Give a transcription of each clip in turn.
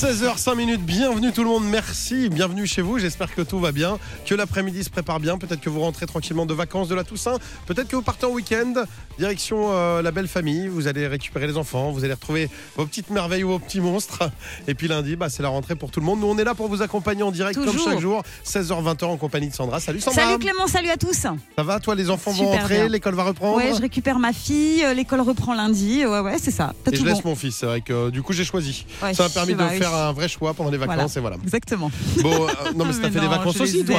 16h 5 minutes, bienvenue tout le monde, merci, bienvenue chez vous, j'espère que tout va bien, que l'après-midi se prépare bien, peut-être que vous rentrez tranquillement de vacances de la Toussaint, peut-être que vous partez en week-end, direction euh, la belle famille, vous allez récupérer les enfants, vous allez retrouver vos petites merveilles ou vos petits monstres, et puis lundi, bah, c'est la rentrée pour tout le monde, nous on est là pour vous accompagner en direct Toujours. comme chaque jour, 16h-20h en compagnie de Sandra, salut Sandra. Salut Clément, salut à tous. Ça va, toi les enfants vont rentrer, l'école va reprendre Ouais, je récupère ma fille, euh, l'école reprend lundi. Ouais, ouais, c'est ça. Et tout je laisse bon. mon fils, c'est vrai que euh, du coup j'ai choisi. Ouais, Ça m'a permis de bah oui. Faire un vrai choix pendant les vacances et voilà. Exactement. Bon, euh, non mais Mais fait des vacances aussi toi.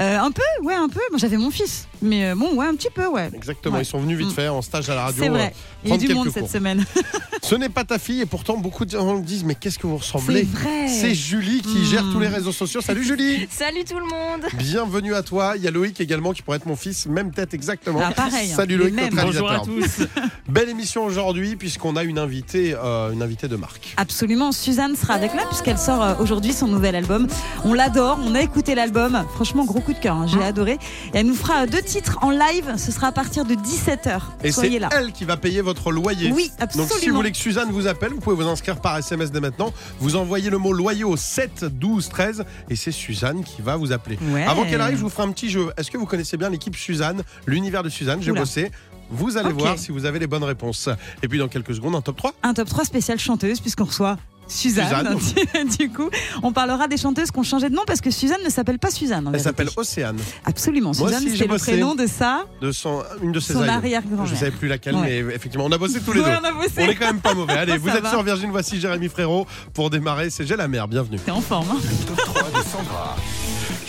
Euh, Un peu, ouais, un peu. Moi, j'avais mon fils. Mais euh, bon, ouais, un petit peu, ouais. Exactement, Ouais. ils sont venus vite Mm. fait en stage à la radio. C'est vrai. Il y a du monde cette semaine. Ce n'est pas ta fille et pourtant beaucoup de gens me disent mais qu'est-ce que vous C'est ressemblez vrai. C'est Julie qui Mm. gère tous les réseaux sociaux. Salut Julie Salut tout le monde Bienvenue à toi. Il y a Loïc également qui pourrait être mon fils, même tête exactement. Ah, pareil, Salut les Loïc, notre Bonjour à tous. Belle émission aujourd'hui puisqu'on a une invitée, euh, une invitée de marque. Absolument, Suzanne sera avec là puisqu'elle sort euh, aujourd'hui son nouvel album. On l'adore, on a écouté l'album. Franchement, gros coup de cœur, hein, j'ai adoré. Et elle nous fera euh, deux titres en live. Ce sera à partir de 17h. Et c'est Soyez là. elle qui va payer votre loyer. Oui, Donc si vous absolument. voulez que Suzanne vous appelle, vous pouvez vous inscrire par SMS dès maintenant. Vous envoyez le mot loyer au 7 12 13 et c'est Suzanne qui va vous appeler. Ouais. Avant qu'elle arrive, je vous ferai un petit jeu. Est-ce que vous connaissez bien l'équipe Suzanne, l'univers de Suzanne? J'ai bossé. Vous allez voir si vous avez les bonnes réponses. Et puis dans quelques secondes, un top 3. un top 3 spécial chanteuse puisqu'on reçoit Suzanne. du coup, on parlera des chanteuses qui ont changé de nom parce que Suzanne ne s'appelle pas Suzanne. Elle s'appelle Océane, Absolument. Moi Suzanne, c'était le bossé. prénom de ça, de son, une de ses son aïeux. arrière-grand-mère. Je ne savais plus laquelle, Ouais. mais effectivement, on a bossé tous les Ouais, deux. on a bossé. On est quand même pas mauvais. Allez, vous êtes va. sur Virgin, voici Jérémy Frérot pour démarrer. C'est J'ai la mer, bienvenue. T'es en forme. hein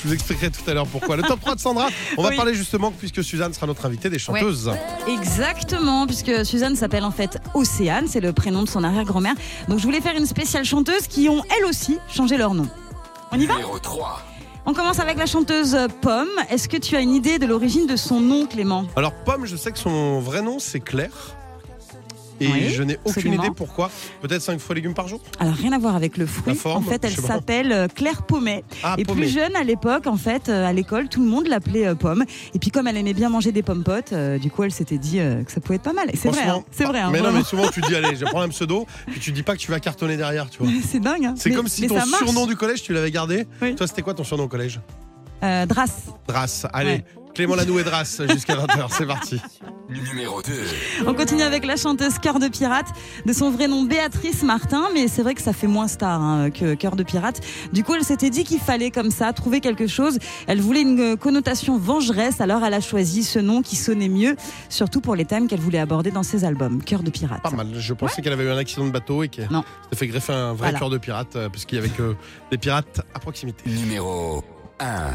Je vous expliquerai tout à l'heure pourquoi. Le top 3 de Sandra, on va Oui. parler justement, puisque Suzanne sera notre invitée, des chanteuses. Exactement, puisque Suzanne s'appelle en fait Océane, c'est le prénom de son arrière-grand-mère. Donc je voulais faire une spéciale chanteuse qui ont elles aussi changé leur nom. On y va? Numéro 3. On commence avec la chanteuse Pomme. Est-ce que tu as une idée de l'origine de son nom, Clément? Alors, Pomme, je sais que son vrai nom, c'est Claire. Et Oui, je n'ai aucune absolument. idée pourquoi. Peut-être 5 fruits et légumes par jour Alors rien à voir avec le fruit. Forme, en fait, elle s'appelle euh, Claire Pommet. Ah, et plus jeune à l'époque, en fait, euh, à l'école, tout le monde l'appelait euh, Pomme. Et puis comme elle aimait bien manger des pommes potes, euh, du coup, elle s'était dit euh, que ça pouvait être pas mal. C'est vrai, hein, c'est vrai. hein, mais non, mais souvent tu dis, allez, je prends un pseudo, puis tu dis pas que tu vas cartonner derrière, tu vois. c'est dingue. hein. C'est comme si ton surnom du collège, tu l'avais gardé. Oui. Toi, c'était quoi ton surnom au collège? Euh, Drass. Drasse. Allez, Ouais. Clément Lanou et Drasse jusqu'à 20h, c'est parti. Numéro 2. On continue avec la chanteuse Cœur de Pirate, de son vrai nom Béatrice Martin, mais c'est vrai que ça fait moins star hein, que Cœur de Pirate. Du coup, elle s'était dit qu'il fallait comme ça trouver quelque chose. Elle voulait une euh, connotation vengeresse, alors elle a choisi ce nom qui sonnait mieux, surtout pour les thèmes qu'elle voulait aborder dans ses albums. Cœur de Pirate. Pas mal. Je pensais qu'elle avait eu un accident de bateau et qu'elle s'est fait greffer un vrai Voilà. cœur de pirate, euh, parce qu'il y avait que des pirates à proximité. Numéro 1.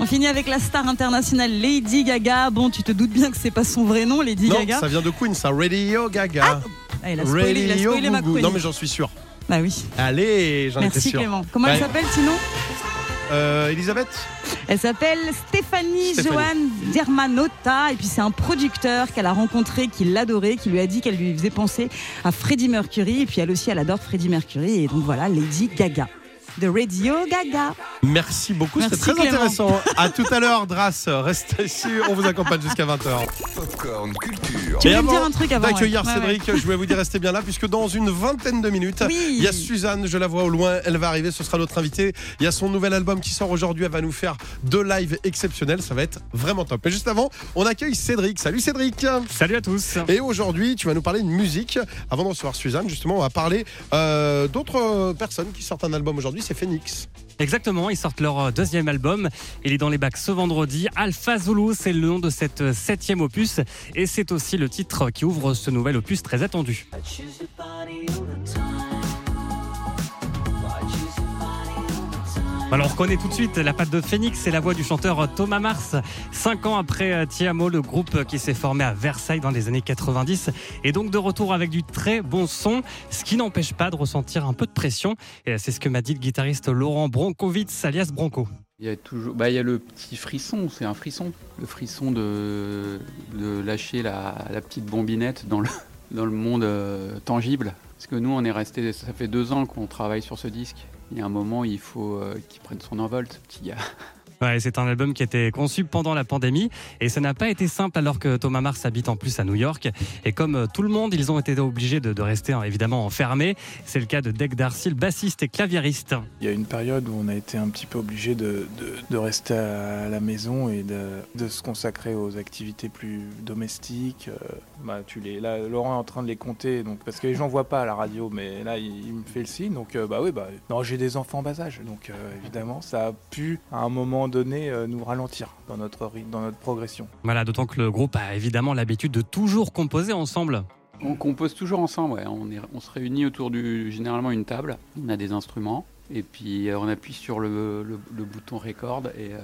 On finit avec la star internationale Lady Gaga. Bon, tu te doutes bien que c'est pas son vrai nom, Lady non, Gaga. ça vient de Queen, ça. Radio Gaga. Ah, il a spoilé, il a Radio spoilé ma. Non, mais j'en suis sûr. Bah oui. Allez, j'en étais Merci sûr. Clément. Comment elle Ouais. s'appelle sinon Euh, Elisabeth Elle s'appelle Stéphanie, Stéphanie. Joanne Dermanotta et puis c'est un producteur qu'elle a rencontré, qui l'adorait, qui lui a dit qu'elle lui faisait penser à Freddie Mercury et puis elle aussi elle adore Freddie Mercury et donc voilà Lady Gaga de Radio Gaga. Merci beaucoup, c'était très Clément. intéressant. À tout à l'heure, Drasse. Restez sûr, on vous accompagne jusqu'à 20h. Popcorn Culture. Tu voulais me dire un truc avant d'accueillir ouais. Ouais, Cédric, je voulais vous dire restez bien là puisque dans une vingtaine de minutes, Oui. il y a Suzanne, je la vois au loin, elle va arriver, ce sera notre invitée. Il y a son nouvel album qui sort aujourd'hui, elle va nous faire deux lives exceptionnels, ça va être vraiment top. Mais juste avant, on accueille Cédric. Salut Cédric. Salut à tous. Et aujourd'hui, tu vas nous parler de musique. Avant de recevoir Suzanne, justement, on va parler euh, d'autres personnes qui sortent un album aujourd'hui, c'est Phoenix. Exactement, ils sortent leur euh, deuxième album. Il est dans les bacs ce vendredi. Alpha Zulu, c'est le nom de cette euh, septième opus. Et c'est aussi le titre qui ouvre ce nouvel opus très attendu. Alors on reconnaît tout de suite la patte de Phoenix et la voix du chanteur Thomas Mars. Cinq ans après euh, Tiamo, le groupe qui s'est formé à Versailles dans les années 90 est donc de retour avec du très bon son, ce qui n'empêche pas de ressentir un peu de pression. Et c'est ce que m'a dit le guitariste Laurent Bronkowitz, alias Bronco. Il y a toujours, bah, le petit frisson, c'est un frisson, le frisson de, lâcher la, petite bombinette dans le, dans le monde euh, tangible. Parce que nous, on est resté, ça fait deux ans qu'on travaille sur ce disque. Il y a un moment, il faut euh, qu'il prenne son envol, ce petit gars. C'est un album qui a été conçu pendant la pandémie et ça n'a pas été simple alors que Thomas Mars habite en plus à New York. Et comme euh, tout le monde, ils ont été obligés de, rester hein, évidemment enfermés. C'est le cas de Dec Darcy, le bassiste et claviériste. Il y a une période où on a été un petit peu obligé de, rester à la maison et de, se consacrer aux activités plus domestiques. Euh, bah, là, Laurent est en train de les compter, donc, parce que les gens voient pas à la radio, mais là, il, me fait le signe. Donc, euh, bah oui, bah, j'ai des enfants en bas âge, donc évidemment, ça a pu, à un moment donné, euh, nous ralentir dans notre, rythme, dans notre progression. Voilà, d'autant que le groupe a évidemment l'habitude de toujours composer ensemble. On compose toujours ensemble, ouais. on, est- on se réunit autour du généralement une table, on a des instruments, et puis euh, on appuie sur le, le- le bouton record et euh,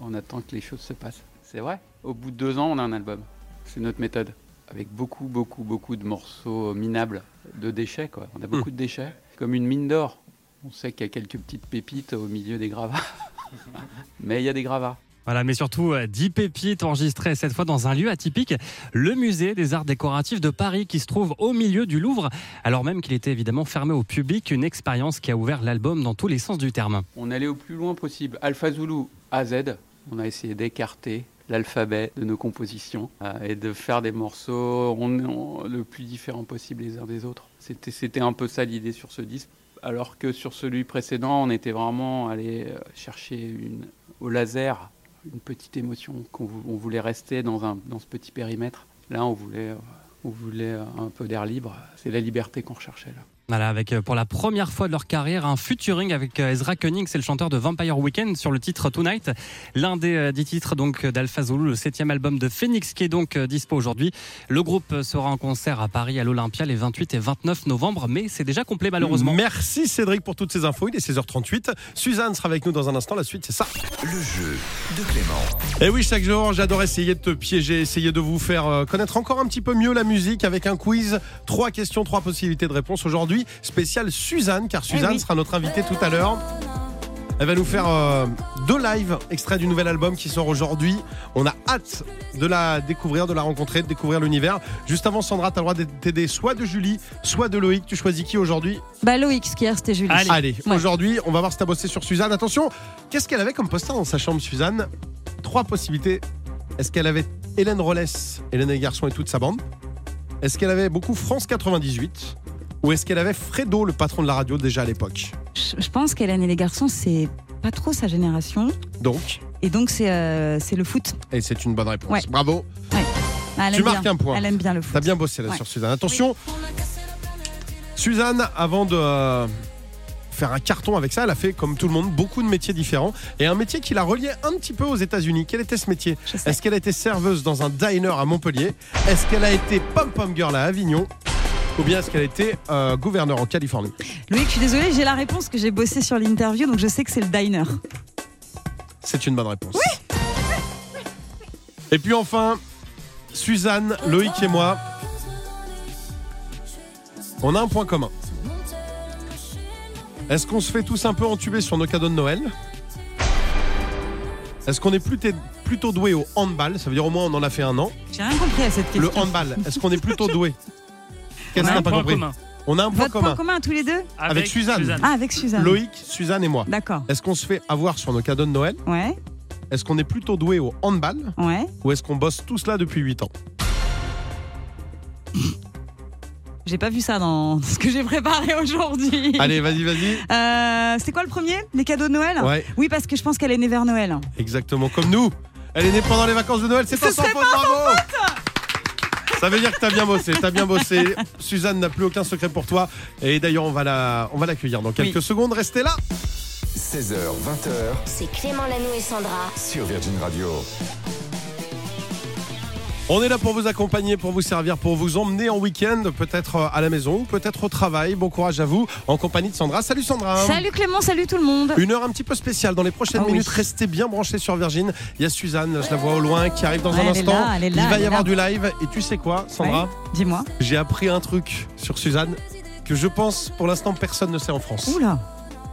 on attend que les choses se passent. C'est vrai, au bout de deux ans, on a un album. C'est notre méthode, avec beaucoup, beaucoup, beaucoup de morceaux minables, de déchets, quoi. On a beaucoup de déchets, comme une mine d'or. On sait qu'il y a quelques petites pépites au milieu des gravats, mais il y a des gravats. Voilà, mais surtout euh, 10 pépites enregistrées cette fois dans un lieu atypique, le musée des arts décoratifs de Paris qui se trouve au milieu du Louvre, alors même qu'il était évidemment fermé au public, une expérience qui a ouvert l'album dans tous les sens du terme. On allait au plus loin possible. Alpha Zulu à Z, on a essayé d'écarter l'alphabet de nos compositions euh, et de faire des morceaux on, on- le plus différents possible les uns des autres. C'était un peu ça l'idée sur ce disque. Alors que sur celui précédent, on était vraiment allé euh, chercher au laser une petite émotion, qu'on vou- on voulait rester dans, un, dans ce petit périmètre. Là, on voulait, euh, on voulait euh, un peu d'air libre. C'est la liberté qu'on recherchait là. Voilà, avec euh, pour la première fois de leur carrière un featuring avec euh, Ezra Koenig, c'est le chanteur de Vampire Weekend sur le titre Tonight, l'un des dix titres donc d'Alpha Zulu, le septième album de Phoenix qui est donc dispo aujourd'hui. Le groupe sera en concert à Paris à l'Olympia les 28 et 29 novembre, mais c'est déjà complet malheureusement. Merci Cédric pour toutes ces infos. Il est 16h38. Suzanne sera avec nous dans un instant. La suite, c'est ça. Le jeu de Clément. Et oui, chaque jour, j'adore essayer de te piéger, essayer de vous faire connaître encore un petit peu mieux la musique avec un quiz. Trois questions, trois possibilités de réponse. Aujourd'hui, spécial Suzanne, car Suzanne oui. sera notre invitée tout à l'heure. Elle va nous faire euh, deux lives extraits du nouvel album qui sort aujourd'hui. On a hâte de la découvrir, de la rencontrer, de découvrir l'univers. Juste avant, Sandra, tu as le droit de t'aider soit de Julie, soit de Loïc. Tu choisis qui aujourd'hui? Bah Loïc, ce qu'hier c'était Julie. Allez. Allez, Ouais. aujourd'hui, on va voir si t'as bossé sur Suzanne. Attention, qu'est-ce qu'elle avait comme poster dans sa chambre, Suzanne? Trois possibilités. Est-ce qu'elle avait Hélène Rollès, Hélène et les garçons et toute sa bande? Est-ce qu'elle avait beaucoup France 98 Ou est-ce qu'elle avait Fredo, le patron de la radio, déjà à l'époque? Je, je pense qu'Hélène et les garçons, c'est pas trop sa génération. Donc, Et donc c'est euh, c'est le foot. et c'est une bonne réponse. Ouais. Bravo. Ah, elle Tu aime marques bien. un point. Elle aime bien le foot. T'as bien bossé là Ouais. sur Suzanne. Attention, Suzanne, avant de euh, faire un carton avec ça, elle a fait, comme tout le monde, beaucoup de métiers différents. Et un métier qui la reliait un petit peu aux États-Unis. Quel était ce métier. Est-ce qu'elle a été serveuse dans un diner à Montpellier Est-ce qu'elle a été pom-pom girl à Avignon ou bien est-ce qu'elle a été euh, gouverneur en Californie Loïc, je suis désolée, j'ai la réponse que j'ai bossé sur l'interview, donc je sais que c'est le diner. C'est une bonne réponse. Et puis enfin, Suzanne, Loïc et moi, on a un point commun. Est-ce qu'on se fait tous un peu entuber sur nos cadeaux de Noël? Est-ce qu'on est plutôt, plutôt doué au handball? Ça veut dire au moins on en a fait un an. J'ai rien compris à cette question. Le handball, est-ce qu'on est plutôt doué? Qu'est-ce qu'on n'a pas point compris? commun On a un point Votre commun. point commun à tous les deux? Avec Suzanne. Ah, avec Suzanne. Loïc, Suzanne et moi. D'accord. Est-ce qu'on se fait avoir sur nos cadeaux de Noël? Ouais, Est-ce qu'on est plutôt doué au handball? Ouais. Ou est-ce qu'on bosse tous là depuis 8 ans? J'ai pas vu ça dans ce que j'ai préparé aujourd'hui. Allez, vas-y, vas-y. Euh, C'était quoi le premier? Les cadeaux de Noël? Ouais, Oui, parce que je pense qu'elle est née vers Noël. exactement comme nous. Elle est née pendant les vacances de Noël, c'est pas sans faute, bravo Ça veut dire que t'as bien bossé, t'as bien bossé. Suzanne n'a plus aucun secret pour toi. Et d'ailleurs, on va la, on va l'accueillir dans quelques Oui. secondes. Restez là. 16h, 20h C'est Clément Lanoux et Sandra. sur Virgin Radio. On est là pour vous accompagner, pour vous servir, pour vous emmener en week-end, peut-être euh, à la maison, peut-être au travail. Bon courage à vous, en compagnie de Sandra. Salut Sandra. Salut Clément, salut tout le monde. Une heure un petit peu spéciale dans les prochaines Ah oui. minutes. Restez bien branchés sur Virgin. Il y a Suzanne, je la vois au loin, qui arrive dans Ouais, un elle est instant. là, elle est là, Il va y avoir là. du live. Et tu sais quoi, Sandra Ouais. Dis-moi. J'ai appris un truc sur Suzanne que je pense pour l'instant personne ne sait en France. Oula.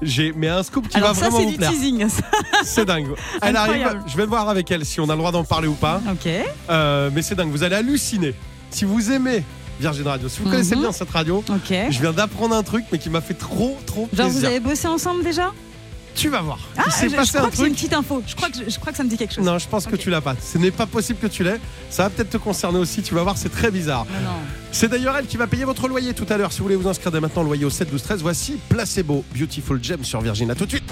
J'ai mais un scoop qui Alors va ça, vraiment c'est vous du plaire. teasing. ça. C'est dingue. Elle arrive. Je vais voir avec elle si on a le droit d'en parler ou pas. ok. Euh, mais c'est dingue. Vous allez halluciner. Si vous aimez Virgin Radio, si vous Mhm. connaissez bien cette radio, Ok. je viens d'apprendre un truc mais qui m'a fait trop trop Genre, plaisir. vous avez bossé ensemble déjà? Tu vas voir. Ah, je, crois un que c'est une petite info. Je crois que, je, je crois que ça me dit quelque chose. Non, je pense que tu l'as pas. Ce n'est pas possible que tu l'aies. Ça va peut-être te concerner aussi. Tu vas voir, c'est très bizarre. Non, non. C'est d'ailleurs elle qui va payer votre loyer tout à l'heure. Si vous voulez vous inscrire dès maintenant, loyer au 7 12 13. Voici Placebo, Beautiful Gem sur Virgin. À tout de suite.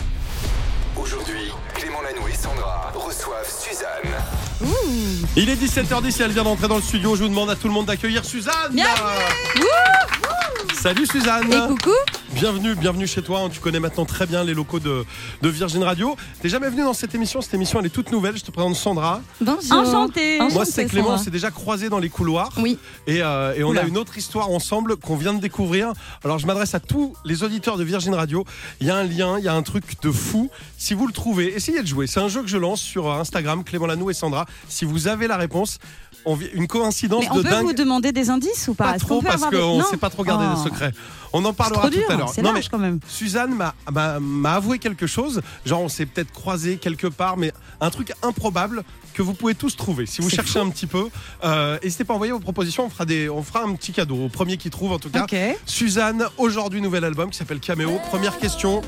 Aujourd'hui, Clément Lanoux et Sandra reçoivent Suzanne. Il est 17h10 et elle vient d'entrer dans le studio. Je vous demande à tout le monde d'accueillir Suzanne. Salut Suzanne. Et coucou Bienvenue, bienvenue chez toi. Tu connais maintenant très bien les locaux de, de Virgin Radio. T'es jamais venu dans cette émission. Cette émission, elle est toute nouvelle. Je te présente Sandra. Bonjour Enchantée. Moi, c'est Clément. On s'est déjà croisés dans les couloirs. Oui, Et, euh, et on Oula. a une autre histoire ensemble qu'on vient de découvrir. Alors je m'adresse à tous les auditeurs de Virgin Radio. Il y a un lien, il y a un truc de fou. Si vous le trouvez, essayez de jouer. C'est un jeu que je lance sur euh, Instagram, Clément Lanou et Sandra. Si vous avez la réponse, on vi- une coïncidence Mais on de peut dingue. vous demander des indices ou pas Pas trop parce des- qu'on ne sait pas trop garder Oh. les secrets. On en parlera trop tout à l'heure. c'est Non, mais quand même. Suzanne m'a- avoué quelque chose. Genre, on s'est peut-être croisé quelque part, mais un truc improbable que vous pouvez tous trouver. Si vous cherchez un petit peu, euh, n'hésitez pas à envoyer vos propositions. On fera, des, on fera un petit cadeau au premier qui trouve, en tout cas. Ok. Suzanne, aujourd'hui, nouvel album qui s'appelle Caméo. Première question.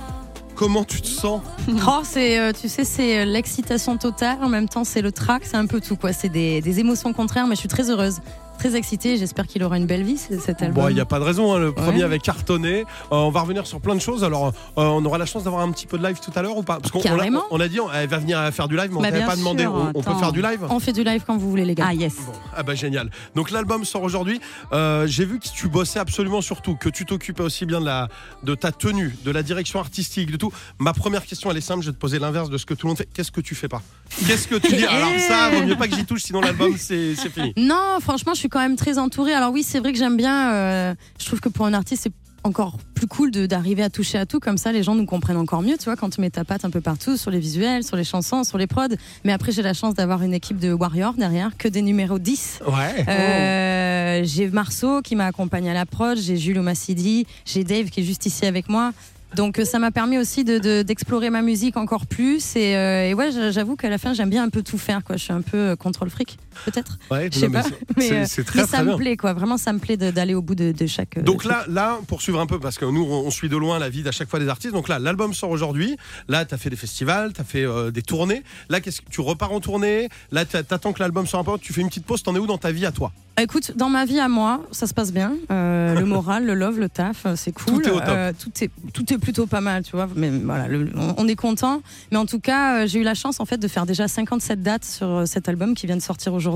Comment tu te sens Oh, c'est, euh, tu sais, c'est euh, l'excitation totale. En même temps, c'est le trac, c'est un peu tout, quoi. C'est des, des émotions contraires, mais je suis très heureuse, très excitée. J'espère qu'il aura une belle vie, cet album. Bon, il n'y a pas de raison. hein, Le premier Ouais. avait cartonné. Euh, on va revenir sur plein de choses. Alors, euh, on aura la chance d'avoir un petit peu de live tout à l'heure ou pas? Parce qu'on on l'a- Carrément. on a dit, on- elle va venir faire du live, mais on Bah, t'avait bien pas demandé. On, on peut faire du live? On fait du live quand vous voulez, les gars. Ah yes. Bon, ah bah génial. Donc l'album sort aujourd'hui. Euh, J'ai vu que tu bossais absolument sur tout, que tu t'occupais aussi bien de, la, de ta tenue, de la direction artistique, de tout. Ma première question, elle est simple, je vais te poser l'inverse de ce que tout le monde fait. Qu'est-ce que tu fais pas? Qu'est-ce que tu dis? Alors ça, vaut mieux pas que j'y touche, sinon l'album c'est c'est fini. Non, franchement, je suis quand même très entourée. Alors oui, c'est vrai que j'aime bien. euh, je trouve que pour un artiste, c'est encore plus cool d'arriver à toucher à tout comme ça les gens nous comprennent encore mieux tu vois quand tu mets ta patte un peu partout sur les visuels sur les chansons sur les prods mais après j'ai la chance d'avoir une équipe de warriors derrière que des numéros 10 Ouais. Euh, j'ai Marceau qui m'a accompagné à la prod, j'ai Jules Omassidi, j'ai Dave qui est juste ici avec moi. Donc euh, ça m'a permis aussi de- de- d'explorer ma musique encore plus et, euh, et ouais j'a- j'avoue qu'à la fin j'aime bien un peu tout faire quoi. Je suis un peu contrôle fric peut-être. Ouais, Je sais mais pas, mais, c'est- euh, très mais très ça bien. me plaît quoi. Vraiment ça me plaît d'aller au bout de, de chaque. euh, Donc truc. là, là, pour suivre un peu, parce que nous, on suit de loin la vie à chaque fois des artistes. Donc là, l'album sort aujourd'hui. Là, tu as fait des festivals, tu as fait euh, des tournées. Là, qu'est-ce que tu repars en tournée? Là, t'a- t'attends que l'album sorte un peu. Tu fais une petite pause. T'en es où dans ta vie à toi? Écoute, dans ma vie à moi, ça se passe bien. Euh, le moral, le love, le taf, c'est cool. Tout est au top. Euh, tout, est, tout est plutôt pas mal, tu vois. Mais voilà, le- on, est content. Mais en tout cas, j'ai eu la chance en fait de faire déjà 57 dates sur cet album qui vient de sortir aujourd'hui,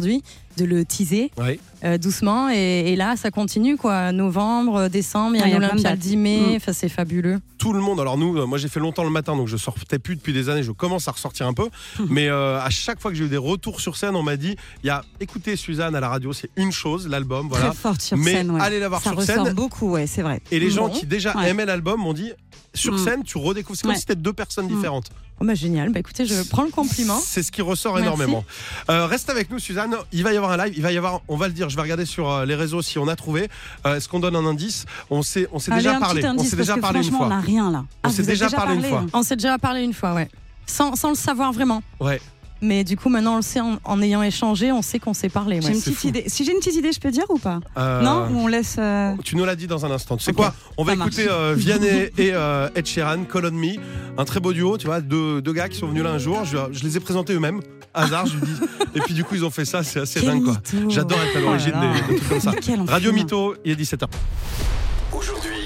de le teaser Oui. euh, doucement. Et, et là, ça continue quoi. Novembre, euh, décembre, il y a l'Olympia le dates. 10 mai. Mm. Enfin, c'est fabuleux. Tout le monde. Alors nous, euh, moi, j'ai fait longtemps le matin, donc je sortais plus depuis des années. Je commence à ressortir un peu. Mais euh, à chaque fois que j'ai eu des retours sur scène, on m'a dit il y a écoutez Suzanne à la radio, c'est une chose, l'album, voilà. Très forte sur Mais scène. Ouais. allez la voir ça sur ressort scène. beaucoup, ouais, c'est vrai. Et les gens qui déjà Ouais. aimaient l'album m'ont dit sur Mm. scène, tu redécouvres. C'est comme Ouais. si c'était deux personnes Mm. différentes. Oh, bah, génial. Bah, écoutez, je prends le compliment. C'est ce qui ressort Merci. énormément. Euh, reste avec nous, Suzanne. Il va y avoir un live. Il va y avoir, on va le dire, je vais regarder sur euh, les réseaux si on a trouvé. Euh, Est-ce qu'on donne un indice? On s'est, on s'est déjà parlé. On s'est déjà parlé une fois. On n'a rien là. On Ah, s'est êtes déjà parlé une fois. On s'est déjà parlé une fois, ouais. Sans, sans le savoir vraiment. Ouais. Mais du coup, maintenant, on le sait en, en ayant échangé, on sait qu'on s'est parlé. ouais. J'ai une petite fou. idée. Si j'ai une petite idée, je peux dire ou pas Euh, Non Ou on laisse. euh, Tu nous l'as dit dans un instant. Tu sais quoi On va ça écouter euh, Vianney et euh, Ed Sheeran, Call on Me. Un très beau duo, tu vois, deux, deux gars qui sont venus là un jour. Je, je les ai présentés eux-mêmes. Hasard, je lui dis. Et puis du coup, ils ont fait ça. C'est assez quel dingue, quoi. J'adore être à l'origine Oh des, des trucs comme ça. Radio Mytho, il est 17h. Aujourd'hui,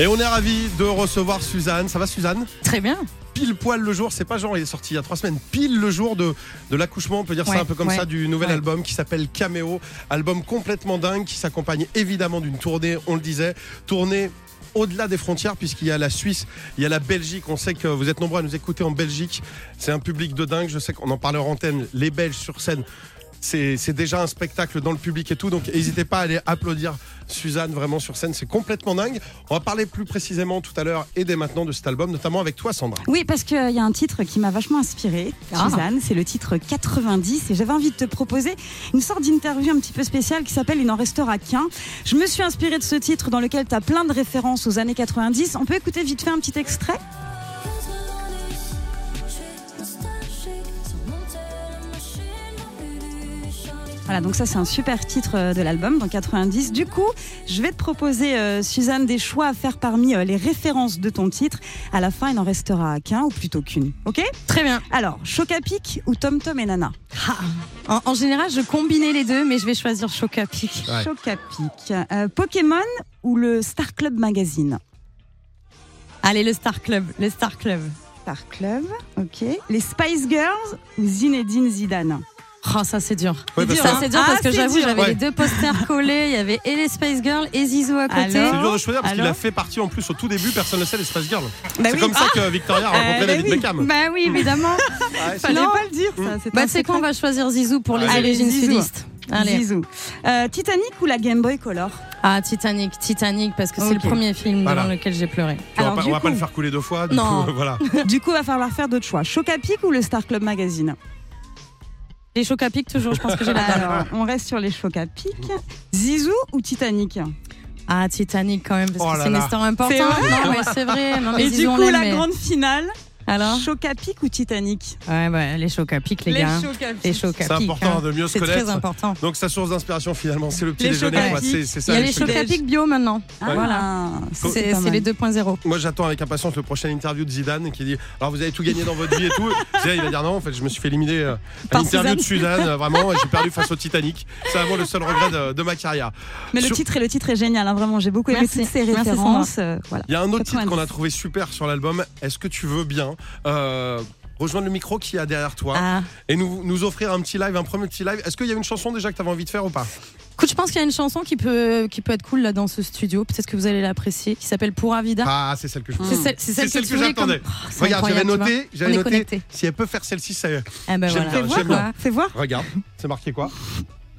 Et on est ravis de recevoir Suzanne. Ça va, Suzanne Très bien. pile poil le jour, c'est pas genre il est sorti il y a trois semaines, pile le jour de, de l'accouchement, on peut dire ça un peu comme ouais, ça, du nouvel ouais. album qui s'appelle Caméo, album complètement dingue qui s'accompagne évidemment d'une tournée, on le disait, tournée au-delà des frontières puisqu'il y a la Suisse, il y a la Belgique, on sait que vous êtes nombreux à nous écouter en Belgique, c'est un public de dingue, je sais qu'on en parlait en antenne, les Belges sur scène. C'est déjà un spectacle dans le public et tout, donc n'hésitez pas à aller applaudir Suzanne vraiment sur scène, c'est complètement dingue. On va parler plus précisément tout à l'heure et dès maintenant de cet album, notamment avec toi Sandra. Oui, parce qu'il y a un titre qui m'a vachement inspiré, Ah. Suzanne. C'est le titre 90. Et j'avais envie de te proposer une sorte d'interview un petit peu spéciale qui s'appelle Il n'en restera qu'un. Je me suis inspirée de ce titre dans lequel tu as plein de références aux années 90. On peut écouter vite fait un petit extrait? Voilà, donc ça c'est un super titre euh, de l'album dans 90. Du coup, je vais te proposer, euh, Suzanne, des choix à faire parmi euh, les références de ton titre. À la fin, il n'en restera qu'un ou plutôt qu'une. Ok? Très bien. Alors, Choc à pic ou Tom Tom et Nana? En, en général, je combinais les deux, mais je vais choisir Choc à pic. Ouais. Choc à pic. Euh, Pokémon ou le Star Club Magazine? Allez, le Star Club. Le Star Club. Star Club, ok. Les Spice Girls ou Zinedine Zidane? Oh, ça c'est dur. Ouais, ça c'est dur Ah, parce que j'avoue, j'avais Ouais. les deux posters collés. Il y avait et les Space Girls et Zizou à côté. C'est dur de choisir parce qu'il a fait partie en plus au tout début, personne ne sait les Spice Girls. Bah c'est oui. comme ça que Victoria a rencontré bah David oui. Beckham. Bah oui, évidemment. Ouais, c'est- Fallait Non. pas le dire, ça. c'est bah c'est quoi, on va choisir Zizou pour les origines sudistes. Allez. Zizou. Euh, Titanic ou la Game Boy Color Ah, Titanic, Titanic, parce que c'est le premier film Voilà. dans lequel j'ai pleuré. Alors, on va, pas, du on va pas le faire couler deux fois. Du Non. coup, voilà. Du coup, il va falloir faire d'autres choix. Choc à pic ou le Star Club Magazine Les chocs à pic, toujours, je pense que j'ai la Alors, on reste sur les chocs à pic. Zizou ou Titanic? Ah, Titanic quand même, parce Oh que c'est une histoire importante. C'est vrai? Non, mais c'est vrai. Non, mais Et Zizou, du on coup, l'aime, la mais- grande finale, Alors choc à pic ou Titanic Ouais, ouais, les chocs à pic, les, gars. chocs à pic. Les chocs à C'est important hein. de mieux se C'est très connaître. important. Donc sa source d'inspiration finalement, c'est le petit Les déjeuner. C'est c'est Il ça. y a les les chocs chocs à pic bio maintenant. Ah, Voilà. ça, C'est les 2.0. Moi j'attends avec impatience le prochain interview de Zidane qui dit alors vous avez tout gagné dans votre vie et tout. Zidane, il va dire non en fait je me suis fait éliminer euh, à l'interview de Suzanne. Euh, vraiment et j'ai perdu face au Titanic. C'est vraiment le seul regret de, de ma carrière. Mais le titre, le titre est génial, hein, vraiment. J'ai beaucoup aimé Merci. toutes ces Merci, références. euh, voilà. Il y a un autre titre 90. qu'on a trouvé super sur l'album. Est-ce que tu veux bien euh, rejoindre le micro qui est derrière toi Ah. et nous, nous offrir un petit live, un premier petit live Est-ce qu'il y a une chanson déjà que tu avais envie de faire ou pas? Écoute, je pense qu'il y a une chanson qui peut, qui peut être cool là dans ce studio. Peut-être que vous allez l'apprécier, qui s'appelle Pura Vida. Ah, c'est celle que je C'est celle, c'est celle, C'est celle tu que j'attendais. comme- Oh, Regarde, j'avais noté, j'avais noté. Si elle peut faire celle-ci, ça. Eh ben voilà. voir, quoi. Fais voir. Regarde, c'est marqué quoi?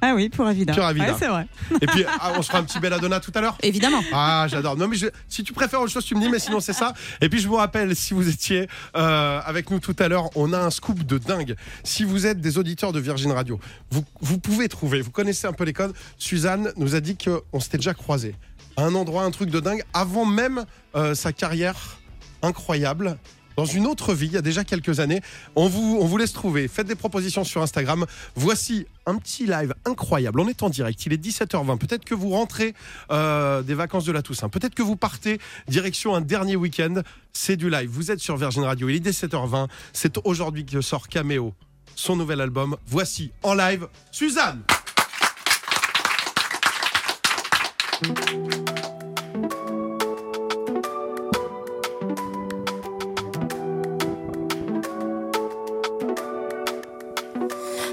Ah oui, pour Avida. Pura vida. Ouais, c'est vrai. Et puis, ah, on se fera un petit belladonna tout à l'heure? Évidemment. Ah, j'adore. Non, mais je- si tu préfères autre chose, tu me dis, mais sinon, c'est ça. Et puis, je vous rappelle, si vous étiez euh, avec nous tout à l'heure, on a un scoop de dingue. Si vous êtes des auditeurs de Virgin Radio, vous, vous pouvez trouver, vous connaissez un peu les codes. Suzanne nous a dit qu'on s'était déjà croisés à un endroit, un truc de dingue, avant même euh, sa carrière incroyable. Dans une autre vie, il y a déjà quelques années, on vous, laisse trouver. Faites des propositions sur Instagram. Voici un petit live incroyable. On est en direct. Il est 17h20. Peut-être que vous rentrez euh, des vacances de la Toussaint. Peut-être que vous partez direction un dernier week-end. C'est du live. Vous êtes sur Virgin Radio. Il est 17h20. C'est aujourd'hui que sort Cameo, son nouvel album. Voici en live Suzanne.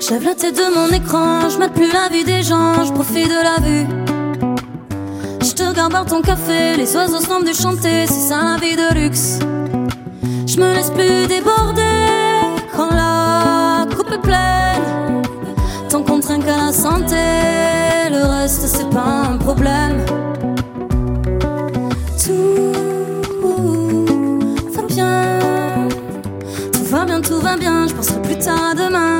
Je lève la tête de mon écran, je mate plus la vie des gens, je profite de la vue. Je te regarde boire ton café, les oiseaux semblent de chanter, c'est ça la vie de luxe. Je me laisse plus déborder quand la coupe est pleine. Tant qu'on trinque à la santé, le reste c'est pas un problème. Tout va bien. Tout va bien, tout va bien, je penserai plus tard à demain.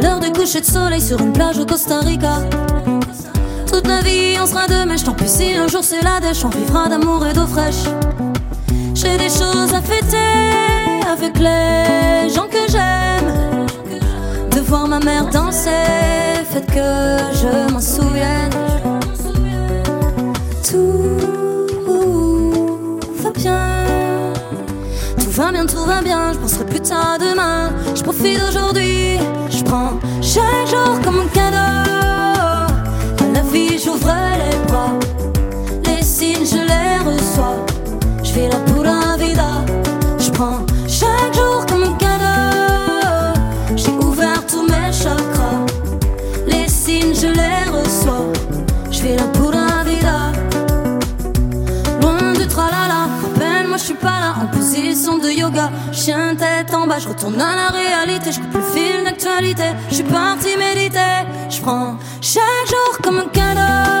L'heure du coucher de soleil sur une plage au Costa Rica. Toute la vie on sera deux mèches, tant pis si un jour c'est la dèche, on vivra d'amour et d'eau fraîche. J'ai des choses à fêter avec les gens que j'aime. De voir ma mère danser, faites que je m'en souvienne. Tout va bien. Tout va bien, tout va bien, je penserai plus tard demain. Je profite d'aujourd'hui, prends chaque jour comme un cadeau. À la vie, j'ouvre les bras, les signes, je les reçois. Je vis la pura vida, je prends chaque jour comme un cadeau. J'ai ouvert tous mes chakras, les signes, je les reçois. Je vis la pura vida. Loin du tralala, rappelle-moi je suis pas là en position de yoga. Chien tête en bas, je retourne à la réalité, je coupe le fil d'actualité. Je suis parti méditer, je prends chaque jour comme un cadeau.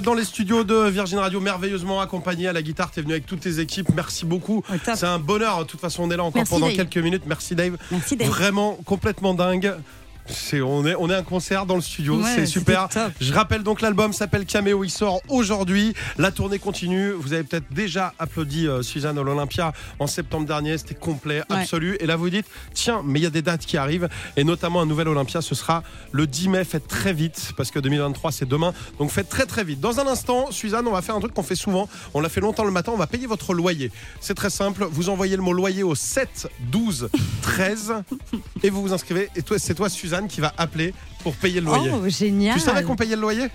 Dans les studios de Virgin Radio, merveilleusement accompagnée à la guitare. T'es venu avec toutes tes équipes. Merci beaucoup. C'est un bonheur. De toute façon, on est là encore Merci, pendant Dave. quelques minutes. Merci Dave. Merci Dave. Vraiment complètement dingue. On, est, on est un concert dans le studio, Ouais, c'est super. Je rappelle donc l'album s'appelle Cameo, il sort aujourd'hui. La tournée continue. Vous avez peut-être déjà applaudi euh, Suzanne à l'Olympia en septembre dernier, c'était complet, Ouais. absolu. Et là vous dites, tiens, mais il y a des dates qui arrivent et notamment un nouvel Olympia, ce sera le 10 mai. Faites très vite parce que 2023 c'est demain, donc faites très très vite. Dans un instant, Suzanne, on va faire un truc qu'on fait souvent. On l'a fait longtemps le matin. On va payer votre loyer. C'est très simple. Vous envoyez le mot loyer au 7 12 13 et vous vous inscrivez. Et toi, c'est toi Suzanne qui va appeler pour payer le loyer. Oh, génial. Tu savais qu'on payait le loyer?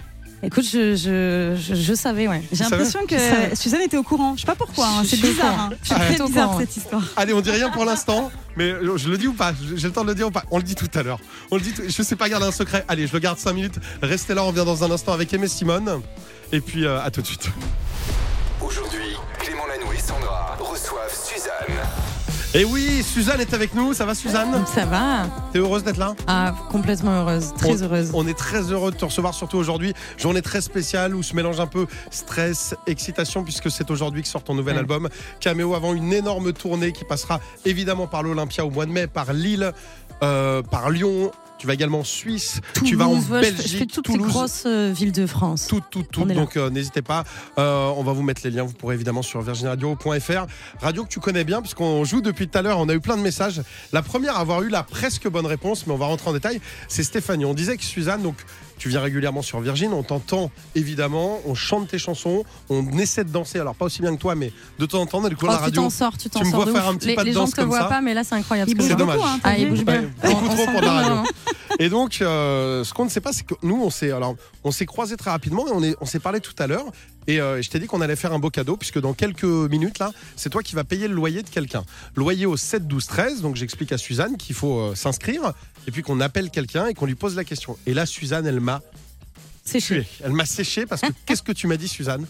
Écoute, je, je, je, je savais, ouais. J'ai l'impression que. Suzanne était au courant. Je sais pas pourquoi. hein, C'est je suis au bizarre. courant. hein. C'est Ah, très bizarre cette histoire. Allez, on dit rien pour l'instant, mais je le dis ou pas? J'ai le temps de le dire ou pas? On le dit tout à l'heure. On le dit. tout- Je sais pas garder un secret. Allez, je le garde 5 minutes. Restez là, on revient dans un instant avec Aimé Simone. Et puis euh, à tout de suite. Aujourd'hui, Clément Lanoux et Sandra reçoivent Suzanne. Et oui, Suzanne est avec nous. Ça va, Suzanne? Ça va T'es heureuse d'être là? Ah, complètement heureuse, très on, heureuse. On est très heureux de te recevoir, surtout aujourd'hui. Journée très spéciale où se mélange un peu stress, excitation, puisque c'est aujourd'hui que sort ton nouvel Ouais. album. Cameo avant une énorme tournée qui passera évidemment par l'Olympia au mois de mai, par Lille, euh, par Lyon. Tu vas également en Suisse, tu vas en je fais- Belgique, je fais toutes Toulouse. les grosses euh, villes de France. Tout, tout, tout. Donc euh, n'hésitez pas. Euh, on va vous mettre les liens. Vous pourrez évidemment sur virginradio.fr. Radio que tu connais bien, puisqu'on joue depuis tout à l'heure. On a eu plein de messages. La première à avoir eu la presque bonne réponse, mais on va rentrer en détail, c'est Stéphanie. On disait que Suzanne, donc tu viens régulièrement sur Virgin, on t'entend évidemment, on chante tes chansons, on essaie de danser. Alors pas aussi bien que toi, mais de temps en temps, on a le coup Oh, la tu radio. t'en sors, tu t'en Tu me sors. vois faire ouf. un petit les, pas de les gens danse ne te comme voient ça. pas, mais là, c'est incroyable. C'est dommage. hein, Ah, il bouge bien. Beaucoup trop pour la radio. Et donc, euh, ce qu'on ne sait pas, c'est que nous, on s'est alors, on s'est croisés très rapidement et on est, on s'est parlé tout à l'heure. Et euh, je t'ai dit qu'on allait faire un beau cadeau puisque dans quelques minutes là, c'est toi qui vas payer le loyer de quelqu'un. Loyer au 7 12 13. Donc j'explique à Suzanne qu'il faut euh, s'inscrire et puis qu'on appelle quelqu'un et qu'on lui pose la question. Et là, Suzanne, elle m'a chaud. tué. Elle m'a séché parce que qu'est-ce que tu m'as dit, Suzanne?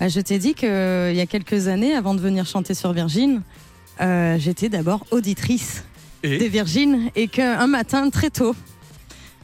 Bah, je t'ai dit qu'il y a quelques années, avant de venir chanter sur Virgin, j'étais d'abord auditrice Des Virgin et qu'un matin, très tôt,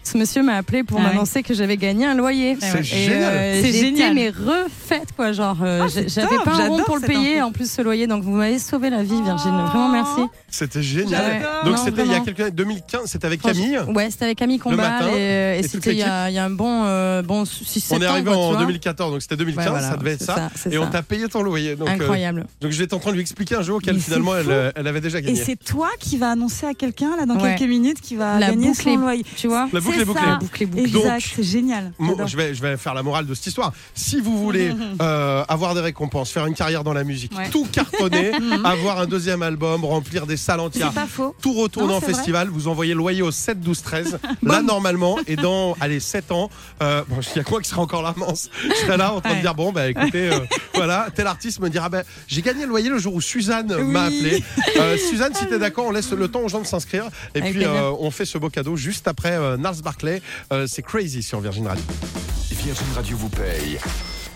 ce monsieur m'a appelé pour Ah ouais. m'annoncer que j'avais gagné un loyer. C'est Et, génial. euh, C'est génial. mais refaite quoi, genre euh, Ah, j'avais pas un rond pour le payer en plus ce loyer, donc vous m'avez sauvé la vie Virgin, vraiment merci. C'était génial. Donc c'était il y a quelques années, 2015, c'était avec Camille. Ouais, c'était avec Camille et, euh, et et c'était il y, a il y a un bon euh, bon 6 On est arrivé ans, quoi, en tu vois. 2014, donc c'était 2015, Ouais, voilà, ça devait être ça. Et on t'a payé ton loyer. Donc, euh, Incroyable. donc j'étais en train de lui expliquer un Mais c'est finalement elle, euh, avait déjà Et gagné. c'est toi qui vas annoncer à quelqu'un là dans quelques minutes qui va gagner son loyer. Tu vois Est bouclée. ça. Bouclé, bouclé. Exact, Donc, c'est génial. Je vais, je vais faire la morale de cette histoire. Si vous voulez euh, avoir des récompenses, faire une carrière dans la musique, Ouais. tout cartonner, avoir un deuxième album, remplir des salles entières, C'est pas faux. tout retourner Non, en vrai. festival, vous envoyez le loyer au 7 12 13. là normalement et dans allez 7 ans, euh, bon, il y a quoi qui sera encore là. Je serai là en train de dire bon bah écoutez euh, voilà, tel artiste me dira bah, j'ai gagné le loyer le jour où Suzanne m'a appelé. Euh, Suzanne si t'es d'accord, on laisse le temps aux gens de s'inscrire et Avec puis euh, on fait ce beau cadeau juste après euh, Barclay, Euh, c'est crazy sur Virgin Radio. Virgin Radio vous paye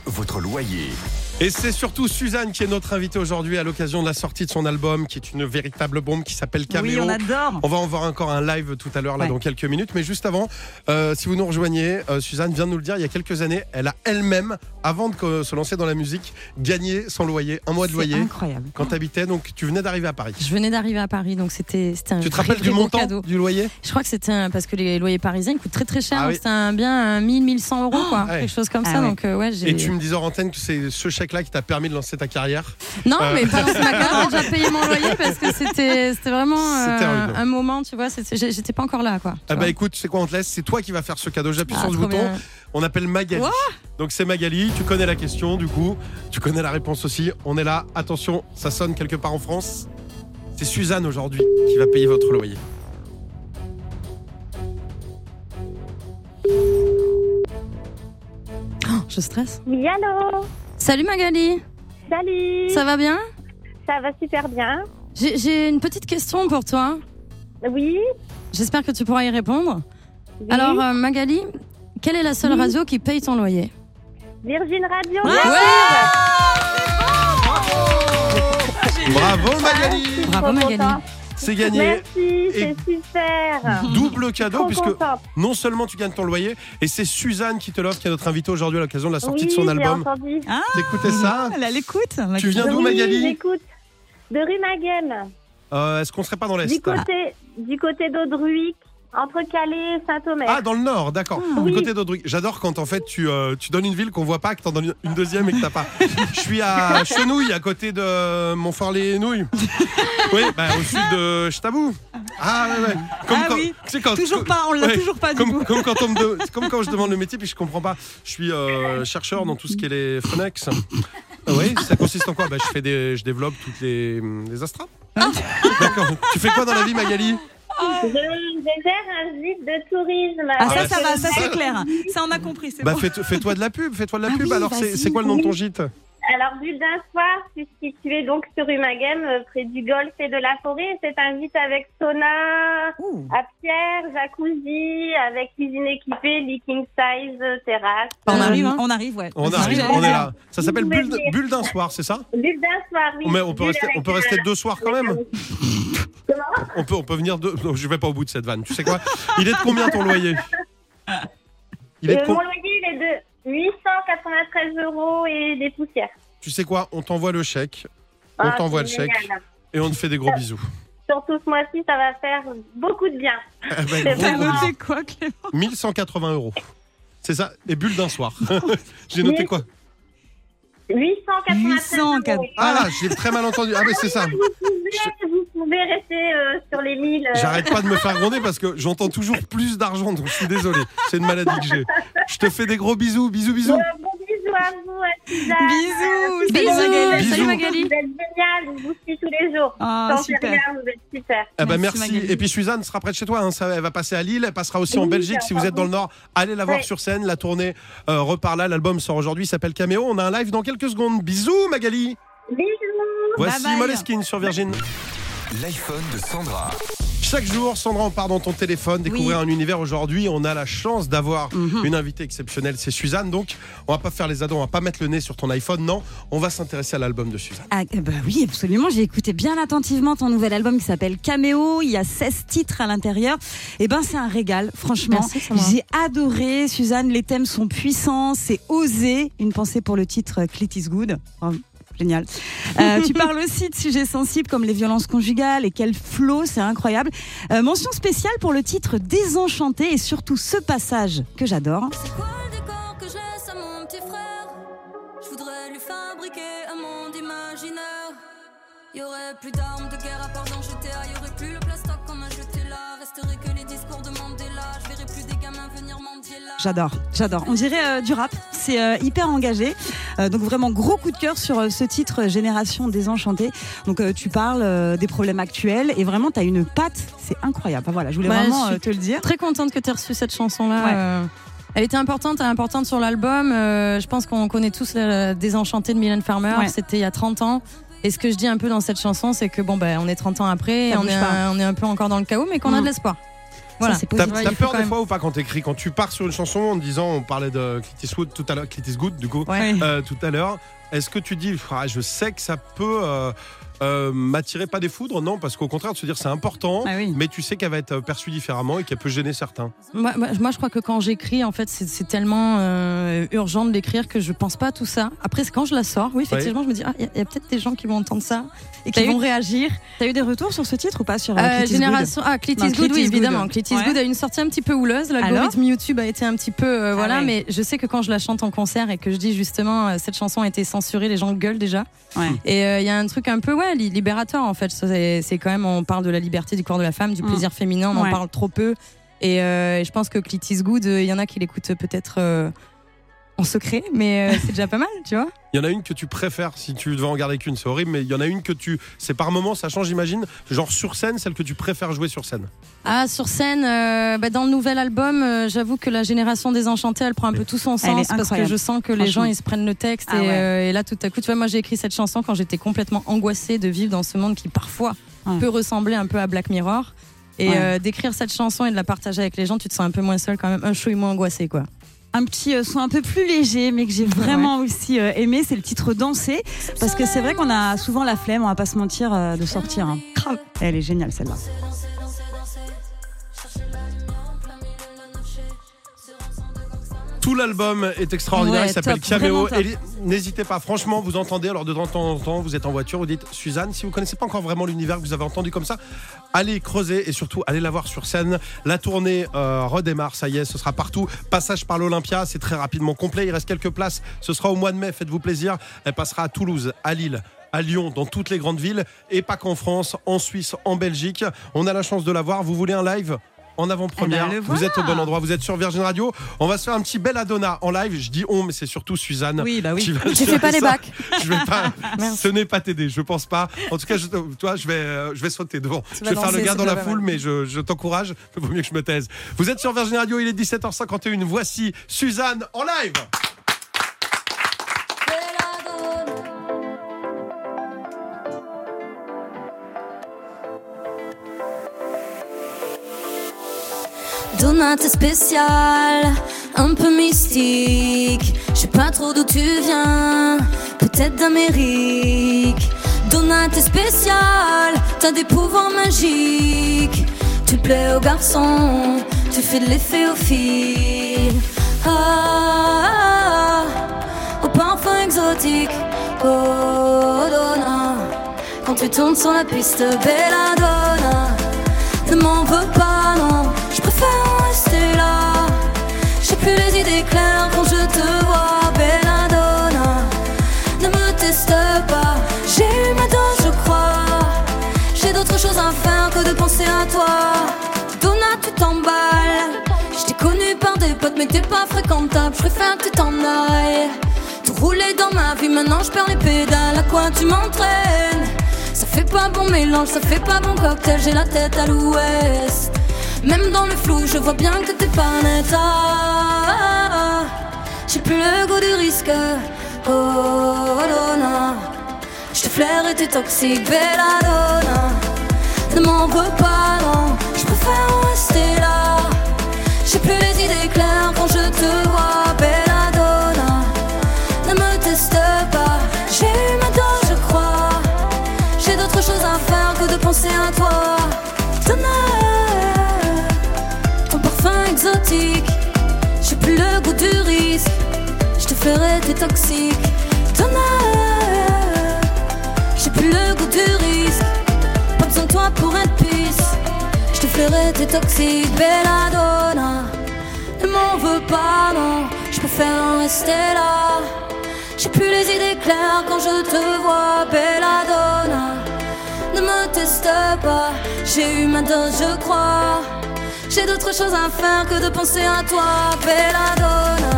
votre loyer. Et c'est surtout Suzanne qui est notre invitée aujourd'hui à l'occasion de la sortie de son album, qui est une véritable bombe qui s'appelle Cameo. Oui, on adore. On va en voir encore un live tout à l'heure, là, Ouais. dans quelques minutes. Mais juste avant, euh, si vous nous rejoignez, euh, Suzanne vient de nous le dire, il y a quelques années, elle a elle-même, avant de se lancer dans la musique, gagné son loyer, un mois de loyer, incroyable. quand tu habitais. Donc, tu venais d'arriver à Paris. Je venais d'arriver à Paris, donc c'était un Tu te rappelles du montant cadeau. du loyer? Je crois que c'était parce que les loyers parisiens ils coûtent très très cher. Ah oui. C'était un bien un 1000 1100 euros quoi, ouais. quelque chose comme Ah ça. ouais. Donc euh, ouais. Et tu me disais en antenne que c'est ce chèque-là qui t'a permis de lancer ta carrière. Non, Euh. mais pas dans ce magasin, j'ai déjà payé mon loyer parce que c'était vraiment euh, un moment, tu vois. J'étais pas encore là quoi. Ah bah vois. écoute, c'est quoi, on te laisse, c'est toi qui vas faire ce cadeau. J'appuie Ah, sur ce trop bouton. bien. On appelle Magali. Donc c'est Magali, tu connais la question du coup, tu connais la réponse aussi. On est là, attention, ça sonne quelque part en France. C'est Suzanne aujourd'hui qui va payer votre loyer. Oh, je stresse. Oui, allô? Salut Magali, Salut ça va bien? Ça va super bien. J'ai une petite question pour toi. Oui, J'espère que tu pourras y répondre. oui. Alors euh, Magali, quelle est la seule Oui. radio qui paye ton loyer? Virgin Radio. Bravo Magali Je suis Bravo, Magali. C'est gagné. Merci, c'est super. Double cadeau, puisque contente. non seulement tu gagnes ton loyer, et c'est Suzanne qui te l'offre, qui est notre invitée aujourd'hui à l'occasion de la sortie oui, de son album. entendu. Ah, T'écoutais ça Elle a l'écoute. Tu viens d'où, oui, Magali j'écoute. De rue Maguen, Euh, Est-ce qu'on serait pas dans l'Est du côté, du côté d'Audruic, entre Calais et Saint-Omer. Ah, dans le nord, d'accord. Ah. Du côté d'Audruy. J'adore quand en fait tu, euh, tu donnes une ville qu'on voit pas, que t'en donnes une deuxième et que t'as pas. Je suis à Chenouille, à côté de Montfort-les-Nouilles. Oui, bah, au sud de Ch'tabou. Ah, ouais, ouais. Comme Ah quand, oui. tu sais, quand- Toujours pas, on l'a Ouais. toujours pas du comme, coup. comme quand on me de- comme quand je demande le métier puis je comprends pas. Je suis euh, chercheur dans tout ce qui est les Phonex. Ah oui, ça consiste en quoi? Bah, je fais des, je développe toutes les, les astras. D'accord. Tu fais quoi dans la vie, Magali? Je, je gère un site de tourisme. Ah, ça, bah, ça va, ça c'est clair. Ça, on a compris, Bah bon. fais- fais-toi de la pub, fais-toi de la Ah pub. oui, Alors c'est vas-y. c'est quoi le nom de ton gîte? Alors, Bulle d'un soir, je suis située donc sur rue Maghem, euh, près du golfe et de la forêt. C'est un gîte avec sauna, Ouh. à pierre, jacuzzi, avec cuisine équipée, lit king size, euh, terrasse. On arrive, Euh, hein. on arrive, ouais. On C'est arrive, on est là. Ça s'appelle Bulle, d'un soir, c'est ça? Bulle d'un soir, oui. Mais on peut Bulle rester, on avec peut un- rester deux soirs quand même? Comment? On peut, on peut venir deux. Non, je vais pas au bout de cette vanne. Tu sais quoi? Il est de combien ton loyer? Il est Euh, Mon loyer, il est de 893 euros et des poussières. Tu sais quoi On t'envoie le chèque. On Ah, t'envoie le chèque et on te fait des gros bisous. Surtout ce mois-ci, ça va faire beaucoup de bien. Eh ben, C'est gros, T'as noté quoi, Clément? 1180 euros. C'est ça Et bulle d'un soir. J'ai noté quoi? 893 euros. Ah là, j'ai très mal entendu. Ah mais c'est ça. Vous pouvez, vous pouvez rester euh, sur les 1000. euh, J'arrête pas de me faire gronder parce que j'entends toujours plus d'argent, donc je suis désolé. C'est une maladie que j'ai. Je te fais des gros bisous, bisous, bisous. euh, bon bisous à vous, à Suzanne. Bisous, Bisous. salut Magali. Bisous. Salut Magali. Vous êtes génial, je vous suis tous les jours. Ah, Sans super. rien, vous êtes super. Eh ben Merci. Et puis Suzanne sera près de chez toi. hein. Ça, elle va passer à Lille. Elle passera aussi en Belgique. Si vous êtes dans le Nord, allez la voir Ouais. sur scène. La tournée euh, repart là. L'album sort aujourd'hui. Il s'appelle Caméo. On a un live dans quelques secondes. Bisous Magali. Bisous. Voici. Moleskine sur Virgin. L'iPhone de Sandra. Chaque jour, Sandra, on part dans ton téléphone, découvrir un univers. Aujourd'hui, on a la chance d'avoir Mhm. une invitée exceptionnelle. C'est Suzanne. Donc, on va pas faire les ados. On va pas mettre le nez sur ton iPhone. Non, on va s'intéresser à l'album de Suzanne. Ah, bah oui, absolument. J'ai écouté bien attentivement ton nouvel album qui s'appelle Caméo. Il y a 16 titres à l'intérieur. Et ben, c'est un régal, franchement. J'ai adoré. Suzanne, les thèmes sont puissants. C'est osé. Une pensée pour le titre Clit is Good. Génial. Euh, tu parles aussi de sujets sensibles comme les violences conjugales et quel flow, c'est incroyable. Euh, mention spéciale pour le titre Désenchanté et surtout ce passage que j'adore. C'est quoi le décor que je laisse à mon petit frère? Je voudrais lui fabriquer un monde imaginaire. Y aurait plus d'armes de guerre à part dans GTA. Y aurait plus le plastoc qu'on a jeté là. Resterait que J'adore, j'adore. On dirait euh, du rap, c'est euh, hyper engagé. Euh, donc vraiment gros coup de cœur sur ce titre Génération désenchantée. Donc tu parles des problèmes actuels et vraiment tu as une patte, c'est incroyable. Enfin, voilà, je voulais vraiment je te le dire. Très contente que tu aies reçu cette chanson-là. Ouais. euh, Elle était importante, elle est importante sur l'album. Je pense qu'on connaît tous le Désenchanté de Mylène Farmer. Ouais. C'était il y a 30 ans. Et ce que je dis un peu dans cette chanson, c'est que bon, ben, on est 30 ans après, on est, un, on est un peu encore dans le chaos, mais qu'on a Mm. de l'espoir. Voilà. T'as peur des même- fois ou pas quand t'écris Quand tu pars sur une chanson en disant, on parlait de Clint Eastwood tout à l'heure, Clint Eastwood du coup, Ouais. euh, tout à l'heure, est-ce que tu dis, Ah, je sais que ça peut euh, euh, m'attirer pas des foudres? Non, parce qu'au contraire, de se dire c'est important, Ah oui. mais tu sais qu'elle va être perçue différemment et qu'elle peut gêner certains. Moi, moi, moi, je crois que quand j'écris, en fait, c'est c'est tellement euh, urgent de l'écrire que je pense pas à tout ça. Après, c'est quand je la sors, oui, effectivement, je me dis, ah, il y a, il y a peut-être des gens qui vont entendre ça et qui T'as eu- vont réagir. T'as eu des retours sur ce titre ou pas sur euh, Euh, génération ah Non, Eastwood Clint oui évidemment Clint Eastwood Ouais. a une sortie un petit peu houleuse l'algorithme YouTube a été un petit peu euh, voilà Ah ouais. mais je sais que quand je la chante en concert et que je dis justement euh, cette chanson a été censurée les gens gueulent déjà Ouais. et euh, il y a un truc un peu ouais li- libérateur en fait c'est quand même on parle de la liberté du corps de la femme du Mm. plaisir féminin on en parle trop peu et, euh, je pense que Clint Eastwood euh, il y en a qui l'écoutent peut-être euh, en secret mais euh, c'est déjà pas mal tu vois Il y en a une que tu préfères si tu devais en garder qu'une, c'est horrible, mais il y en a une que tu. C'est par moment, ça change, j'imagine. Genre sur scène, celle que tu préfères jouer sur scène. Ah, sur scène, euh, bah, dans le nouvel album, euh, j'avoue que la génération désenchantée, elle prend un peu tout son sens parce que je sens que les gens ils se prennent le texte Ah et, ouais. euh, et là tout à coup, tu vois, moi j'ai écrit cette chanson quand j'étais complètement angoissée de vivre dans ce monde qui parfois Ouais. peut ressembler un peu à Black Mirror. Et Ouais. euh, d'écrire cette chanson et de la partager avec les gens, tu te sens un peu moins seul quand même, un et moins angoissé quoi. Un petit euh, son un peu plus léger, mais que j'ai vraiment aussi euh, aimé, c'est le titre Danser. Parce que c'est vrai qu'on a souvent la flemme, on va pas se mentir, euh, de sortir. hein. Elle est géniale celle-là. Tout l'album est extraordinaire, Ouais, il s'appelle Cameo. n'hésitez pas, franchement, vous entendez, alors de temps en temps, vous êtes en voiture, vous dites Suzanne, si vous connaissez pas encore vraiment l'univers que vous avez entendu comme ça, allez creuser et surtout allez la voir sur scène. La tournée euh, redémarre, ça y est, ce sera partout. Passage par l'Olympia, c'est très rapidement complet, il reste quelques places. Ce sera au mois de mai, faites-vous plaisir. Elle passera à Toulouse, à Lille. À Lyon, dans toutes les grandes villes, et pas qu'en France, en Suisse, en Belgique. On a la chance de la voir. Vous voulez un live? En avant-première. Eh ben, vous êtes au bon endroit, vous êtes sur Virgin Radio. On va se faire un petit bel Adonna en live. Je dis on, mais c'est surtout Suzanne. Oui, bah oui. qui va Tu fais pas les ça. bacs. Je vais pas. Ce n'est pas t'aider, je pense pas. En tout cas, je, toi, je vais, euh, je vais sauter devant. Je vais faire le gars dans la foule, mais je, je t'encourage. Il vaut mieux que je me taise. Vous êtes sur Virgin Radio, il est 17h51. Voici Suzanne en live. Donat est spécial, un peu mystique. Je sais pas trop d'où tu viens, peut-être d'Amérique. Donat est spécial, t'as des pouvoirs magiques. Tu plais aux garçons, tu fais de l'effet aux filles. Ah, ah, ah, au parfum exotique. Oh, Donna, quand tu tournes sur la piste, Belladonna. Ne m'en veux pas, Teste pas, j'ai eu ma dose, je crois. J'ai d'autres choses à faire que de penser à toi. Donna, tu t'emballes. Je t'ai connu par des potes, mais t'es pas fréquentable. Je préfère que tu t'en ailles. Tout roulé dans ma vie, maintenant je perds les pédales. À quoi tu m'entraînes? Ça fait pas bon mélange, ça fait pas bon cocktail. J'ai la tête à l'ouest. Même dans le flou, je vois bien que t'es pas net. Ah, ah, ah. J'ai plus le goût du risque. Donna. Je te flaire et t'es toxique, Belladonna. Ne m'en veux pas, non. Je préfère rester là. J'ai plus les idées claires quand je te vois, Belladonna. Ne me teste pas, j'ai eu ma dose, je crois. J'ai d'autres choses à faire que de penser à toi. Ton parfum exotique. J'ai plus le goût du risque. Je te ferai des toxiques. Donna, j'ai plus le goût du risque. Pas besoin de toi pour être pisse. Je te ferai des toxiques, Belladonna. Ne m'en veux pas, non. Je préfère en rester là. J'ai plus les idées claires quand je te vois, Belladonna. Ne me teste pas, j'ai eu ma dose, je crois. J'ai d'autres choses à faire que de penser à toi, Belladonna.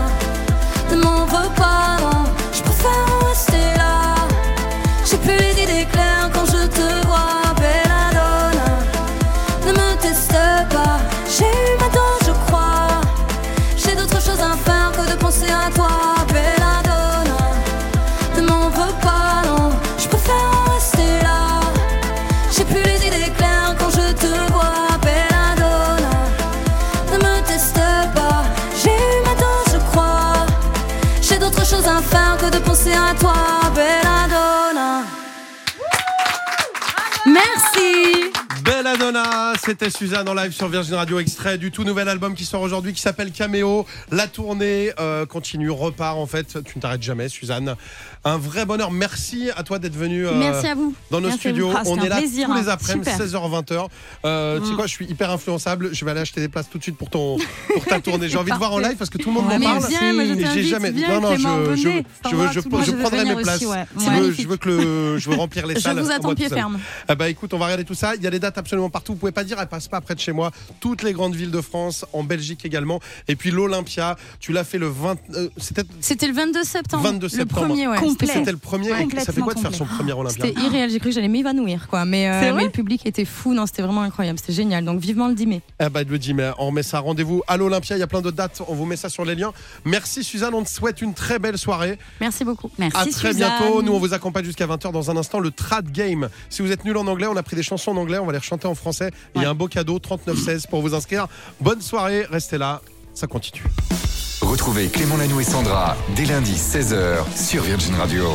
C'était Suzanne en live sur Virgin Radio, extrait du tout nouvel album qui sort aujourd'hui qui s'appelle Cameo. La tournée euh, continue, repart en fait. Tu ne t'arrêtes jamais, Suzanne. Un vrai bonheur. Merci à toi d'être venu euh, Merci à vous. dans nos Merci studios. vous. Ah, On est là plaisir, tous les hein. après-midi, Super. 16h, 20h. Euh, Tu sais Mm. quoi, je suis hyper influençable. Je vais aller acheter des places tout de suite pour, ton, pour ta tournée. J'ai envie de voir en live parce que tout le monde m'en parle. je j'ai jamais. non, non, je, je, je veux, je, je je prendrai mes places. ouais. Je, veux, magnifique. je veux que le, je veux remplir les Je salles. vous à attends pied ferme. Ah bah écoute, on va regarder tout ça. Il y a des dates absolument partout. Vous pouvez pas dire, elle passe pas près de chez moi. Toutes les grandes villes de France, en Belgique également. Et puis l'Olympia, tu l'as fait le 20. euh, C'était C'était le 22 septembre. 22 septembre. Le premier, ouais. Complet. C'était- le premier. Ouais, ça fait quoi de faire son premier Olympia C'était irréel. J'ai cru que j'allais m'évanouir, quoi. Mais, euh, mais le public était fou. Non, c'était vraiment incroyable. C'était génial. Donc vivement le 10 mai. Eh bah, le 10 mai, on met ça. Rendez-vous à l'Olympia. Il y a plein de dates. On vous met ça sur les liens. Merci Suzanne. On te souhaite une très belle soirée. Merci beaucoup. Merci À très Suzanne. bientôt. Nous, on vous accompagne jusqu'à 20h dans un instant. Le Trad Game. Si vous êtes nul en anglais, on a pris des chansons en anglais. On va les rechanter en français. Il y a un beau cadeau, 3916 pour vous inscrire. Bonne soirée. Restez là. Ça continue. Retrouvez Clément Lanoux et Sandra dès lundi 16h sur Virgin Radio.